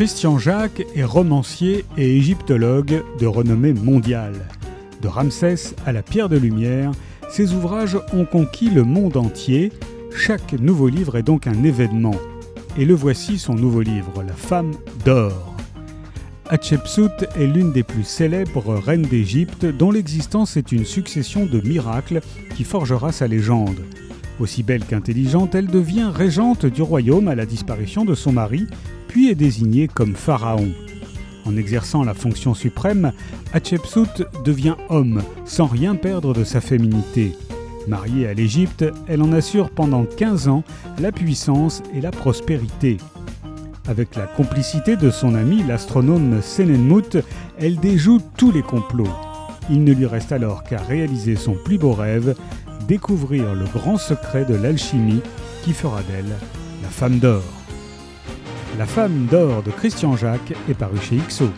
Christian Jacques est romancier et égyptologue de renommée mondiale. De Ramsès à la pierre de lumière, ses ouvrages ont conquis le monde entier. Chaque nouveau livre est donc un événement. Et le voici son nouveau livre, La femme d'or. Hatshepsut est l'une des plus célèbres reines d'Égypte dont l'existence est une succession de miracles qui forgera sa légende. Aussi belle qu'intelligente, elle devient régente du royaume à la disparition de son mari, puis est désignée comme pharaon. En exerçant la fonction suprême, Hatshepsut devient homme, sans rien perdre de sa féminité. Mariée à l'Égypte, elle en assure pendant 15 ans la puissance et la prospérité. Avec la complicité de son ami l'astronome Senenmut, elle déjoue tous les complots. Il ne lui reste alors qu'à réaliser son plus beau rêve, découvrir le grand secret de l'alchimie qui fera d'elle la femme d'or. La femme d'or de Christian Jacques est parue chez XO.